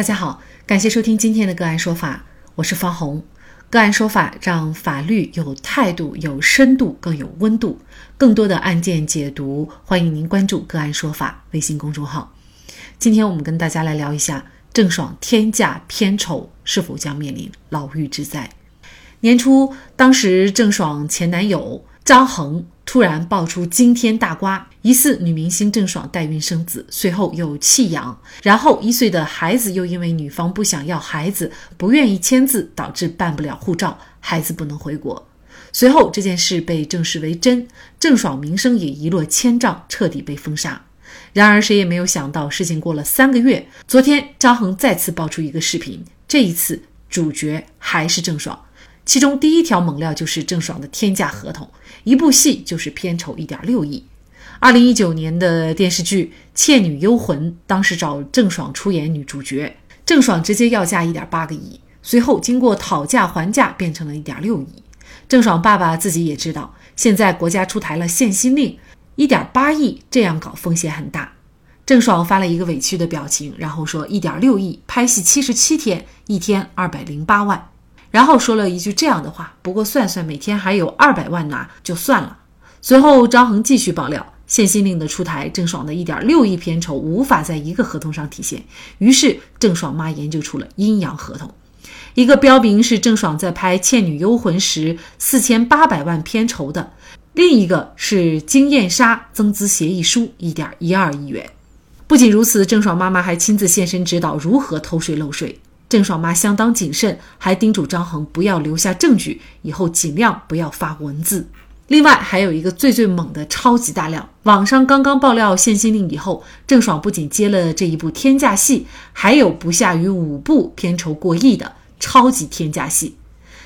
大家好，感谢收听今天的个案说法，我是方红。个案说法让法律有态度、有深度、更有温度。更多的案件解读，欢迎您关注个案说法微信公众号。今天我们跟大家来聊一下郑爽天价片酬是否将面临牢狱之灾。年初，当时郑爽前男友张恒。突然爆出惊天大瓜，疑似女明星郑爽代孕生子，随后又弃养，然后一岁的孩子又因为女方不想要孩子，不愿意签字，导致办不了护照，孩子不能回国。随后这件事被证实为真，郑爽名声也一落千丈，彻底被封杀。然而谁也没有想到，事情过了三个月，昨天张恒再次爆出一个视频，这一次主角还是郑爽。其中第一条猛料就是郑爽的天价合同，一部戏就是片酬一点六亿。二零一九年的电视剧《倩女幽魂》，当时找郑爽出演女主角，郑爽直接要价一点八个亿，随后经过讨价还价，变成了一点六亿。郑爽爸爸自己也知道，现在国家出台了限薪令，一点八亿这样搞风险很大。郑爽发了一个委屈的表情，然后说一点六亿拍戏七十七天，一天二百零八万。然后说了一句这样的话：“不过算算，每天还有二百万拿，就算了。”随后张恒继续爆料，限薪令的出台，郑爽的一点六亿片酬无法在一个合同上体现。于是郑爽妈研究出了阴阳合同，一个标明是郑爽在拍《倩女幽魂》时四千八百万片酬的，另一个是金燕莎增资协议书一点一二亿元。不仅如此，郑爽妈妈还亲自现身指导如何偷税漏税。郑爽妈相当谨慎，还叮嘱张恒不要留下证据，以后尽量不要发文字。另外，还有一个最最猛的超级大料，网上刚刚爆料限薪令以后，郑爽不仅接了这一部天价戏，还有不下于五部片酬过亿的超级天价戏。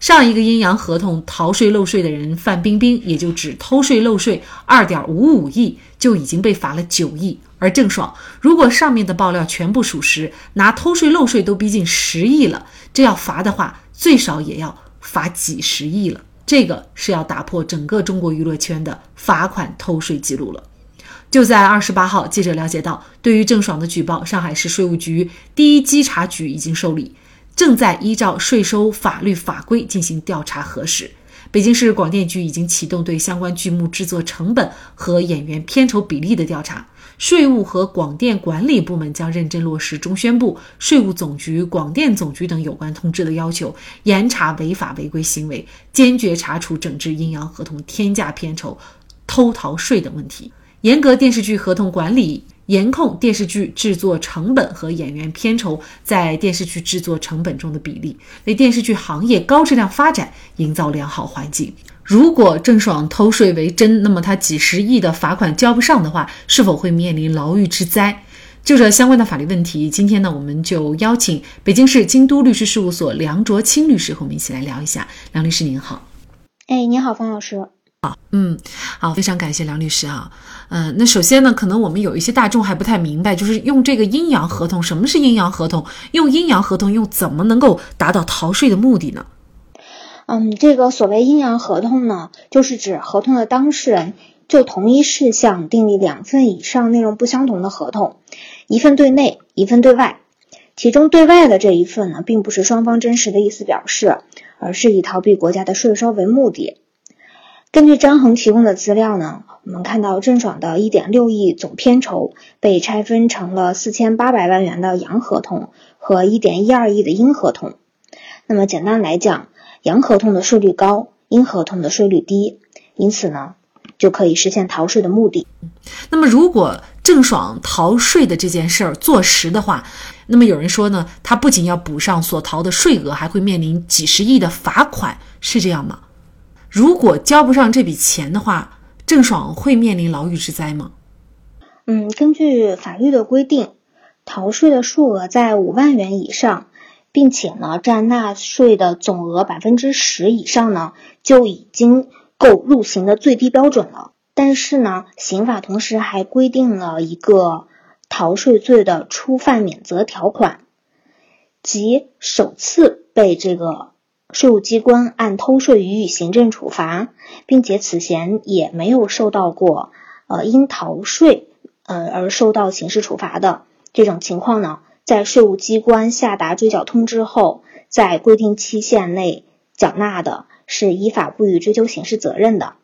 上一个阴阳合同逃税漏税的人范冰冰，也就只偷税漏税二点五五亿，就已经被罚了九亿。而郑爽，如果上面的爆料全部属实，拿偷税漏税都逼近十亿了，这要罚的话，最少也要罚几十亿了。这个是要打破整个中国娱乐圈的罚款偷税记录了。就在二十八号，记者了解到，对于郑爽的举报，上海市税务局第一稽查局已经受理，正在依照税收法律法规进行调查核实。北京市广电局已经启动对相关剧目制作成本和演员片酬比例的调查。税务和广电管理部门将认真落实中宣部、税务总局、广电总局等有关通知的要求，严查违法违规行为，坚决查处整治阴阳合同、天价片酬、偷逃税等问题，严格电视剧合同管理，严控电视剧制作成本和演员片酬在电视剧制作成本中的比例，为电视剧行业高质量发展营造良好环境。如果郑爽偷税为真，那么他几十亿的罚款交不上的话，是否会面临牢狱之灾？就这相关的法律问题，今天呢，我们就邀请北京市京都律师事务所梁卓清律师和我们一起来聊一下。梁律师您好，哎，你好，方老师。嗯，好，非常感谢梁律师啊。嗯，那首先呢，可能我们有一些大众还不太明白，就是用这个阴阳合同，什么是阴阳合同？用阴阳合同又怎么能够达到逃税的目的呢？嗯，这个所谓阴阳合同呢，就是指合同的当事人就同一事项订立两份以上内容不相同的合同，一份对内，一份对外。其中对外的这一份呢，并不是双方真实的意思表示，而是以逃避国家的税收为目的。根据张恒提供的资料呢，我们看到郑爽的一点六亿总片酬被拆分成了四千八百万元的阳合同和一点一二亿的阴合同。那么简单来讲，阳合同的税率高，阴合同的税率低，因此呢，就可以实现逃税的目的。那么，如果郑爽逃税的这件事儿坐实的话，那么有人说呢，他不仅要补上所逃的税额，还会面临几十亿的罚款，是这样吗？如果交不上这笔钱的话，郑爽会面临牢狱之灾吗？嗯，根据法律的规定，逃税的数额在五万元以上。并且呢，占纳税的总额百分之十以上呢，就已经够入刑的最低标准了。但是呢，刑法同时还规定了一个逃税罪的初犯免责条款，即首次被这个税务机关按偷税予以行政处罚，并且此前也没有受到过呃因逃税呃而受到刑事处罚的这种情况呢。在税务机关下达追缴通知后，在规定期限内缴纳的，是依法不予追究刑事责任的。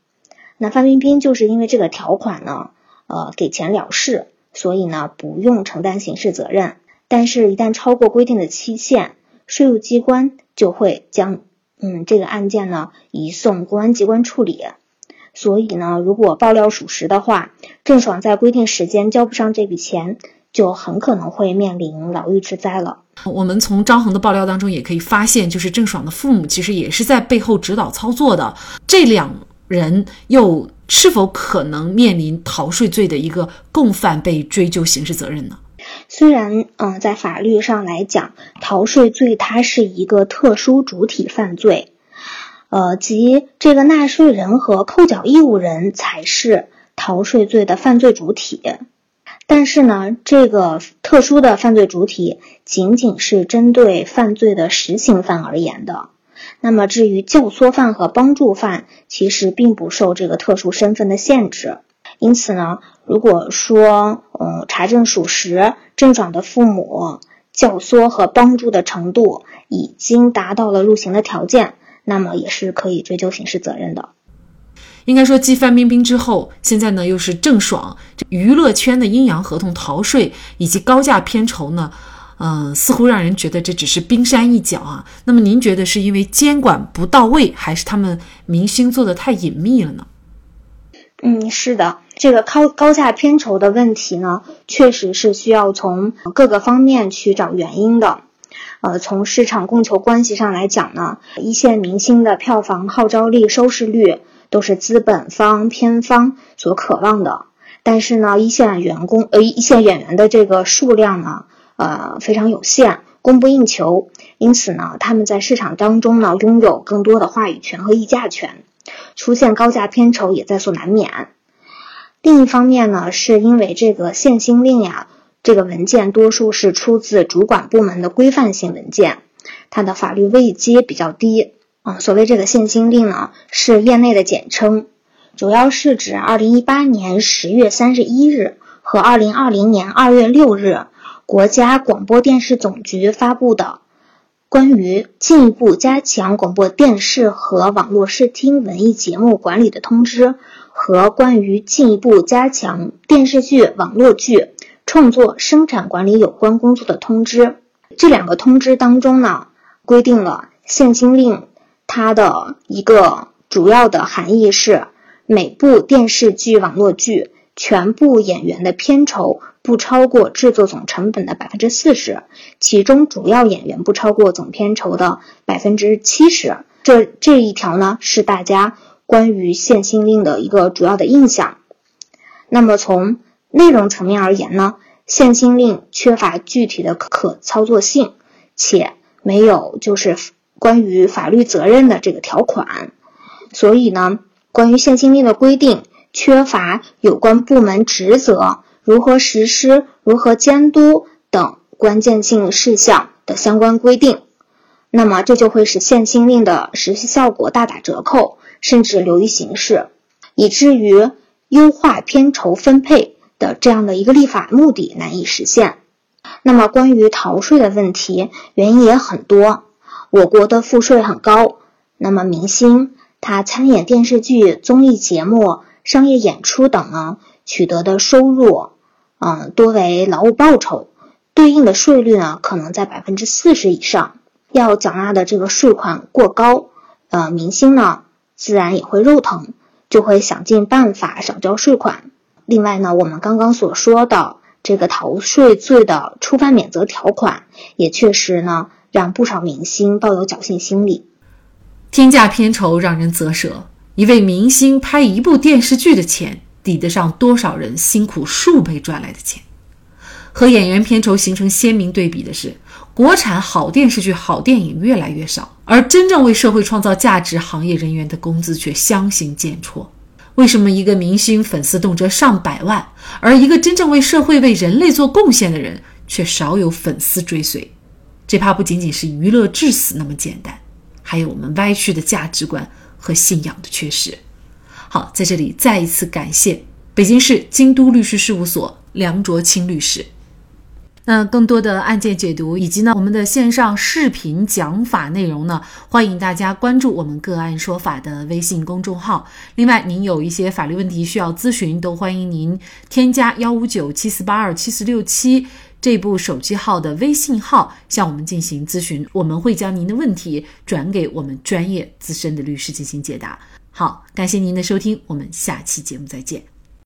那范冰冰就是因为这个条款呢，呃，给钱了事，所以呢，不用承担刑事责任。但是，一旦超过规定的期限，税务机关就会将嗯这个案件呢移送公安机关处理。所以呢，如果爆料属实的话，郑爽在规定时间交不上这笔钱。就很可能会面临牢狱之灾了。我们从张恒的爆料当中也可以发现，就是郑爽的父母其实也是在背后指导操作的。这两人又是否可能面临逃税罪的一个共犯被追究刑事责任呢？虽然，嗯，在法律上来讲，逃税罪它是一个特殊主体犯罪，呃，即这个纳税人和扣缴义务人才是逃税罪的犯罪主体。但是呢，这个特殊的犯罪主体仅仅是针对犯罪的实行犯而言的。那么，至于教唆犯和帮助犯，其实并不受这个特殊身份的限制。因此呢，如果说，嗯，查证属实，郑爽的父母教唆和帮助的程度已经达到了入刑的条件，那么也是可以追究刑事责任的。应该说，继范冰冰之后，现在呢又是郑爽，娱乐圈的阴阳合同逃税以及高价片酬呢，嗯，似乎让人觉得这只是冰山一角啊。那么您觉得是因为监管不到位，还是他们明星做的太隐秘了呢？嗯，是的，这个高高价片酬的问题呢，确实是需要从各个方面去找原因的。呃，从市场供求关系上来讲呢，一线明星的票房号召力、收视率。都是资本方、片方所渴望的，但是呢，一线员工呃，一线演员的这个数量呢，呃，非常有限，供不应求，因此呢，他们在市场当中呢，拥有更多的话语权和议价权，出现高价片酬也在所难免。另一方面呢，是因为这个限薪令呀，这个文件多数是出自主管部门的规范性文件，它的法律位阶比较低。啊，所谓这个限薪令呢，是业内的简称，主要是指二零一八年十月三十一日和二零二零年二月六日，国家广播电视总局发布的关于进一步加强广播电视和网络视听文艺节目管理的通知和关于进一步加强电视剧、网络剧创作生产管理有关工作的通知。这两个通知当中呢，规定了限薪令。它的一个主要的含义是，每部电视剧、网络剧全部演员的片酬不超过制作总成本的百分之四十，其中主要演员不超过总片酬的百分之七十。这这一条呢，是大家关于限薪令的一个主要的印象。那么从内容层面而言呢，限薪令缺乏具体的可操作性，且没有就是。关于法律责任的这个条款，所以呢，关于限薪令的规定缺乏有关部门职责、如何实施、如何监督等关键性事项的相关规定，那么这就会使限薪令的实施效果大打折扣，甚至流于形式，以至于优化片酬分配的这样的一个立法目的难以实现。那么关于逃税的问题，原因也很多。我国的赋税很高，那么明星他参演电视剧、综艺节目、商业演出等呢，取得的收入，嗯，多为劳务报酬，对应的税率呢，可能在百分之四十以上，要缴纳的这个税款过高，呃，明星呢，自然也会肉疼，就会想尽办法少交税款。另外呢，我们刚刚所说的这个逃税罪的触犯免责条款，也确实呢。让不少明星抱有侥幸心理，天价片酬让人啧舌。一位明星拍一部电视剧的钱，抵得上多少人辛苦数倍赚来的钱？和演员片酬形成鲜明对比的是，国产好电视剧、好电影越来越少，而真正为社会创造价值行业人员的工资却相形见绌。为什么一个明星粉丝动辄上百万，而一个真正为社会、为人类做贡献的人却少有粉丝追随？这怕不仅仅是娱乐至死那么简单，还有我们歪曲的价值观和信仰的缺失。好，在这里再一次感谢北京市京都律师事务所梁卓清律师。那更多的案件解读以及呢我们的线上视频讲法内容呢，欢迎大家关注我们个案说法的微信公众号。另外，您有一些法律问题需要咨询，都欢迎您添加幺五九七四八二七四六七这部手机号的微信号向我们进行咨询，我们会将您的问题转给我们专业资深的律师进行解答。好，感谢您的收听，我们下期节目再见。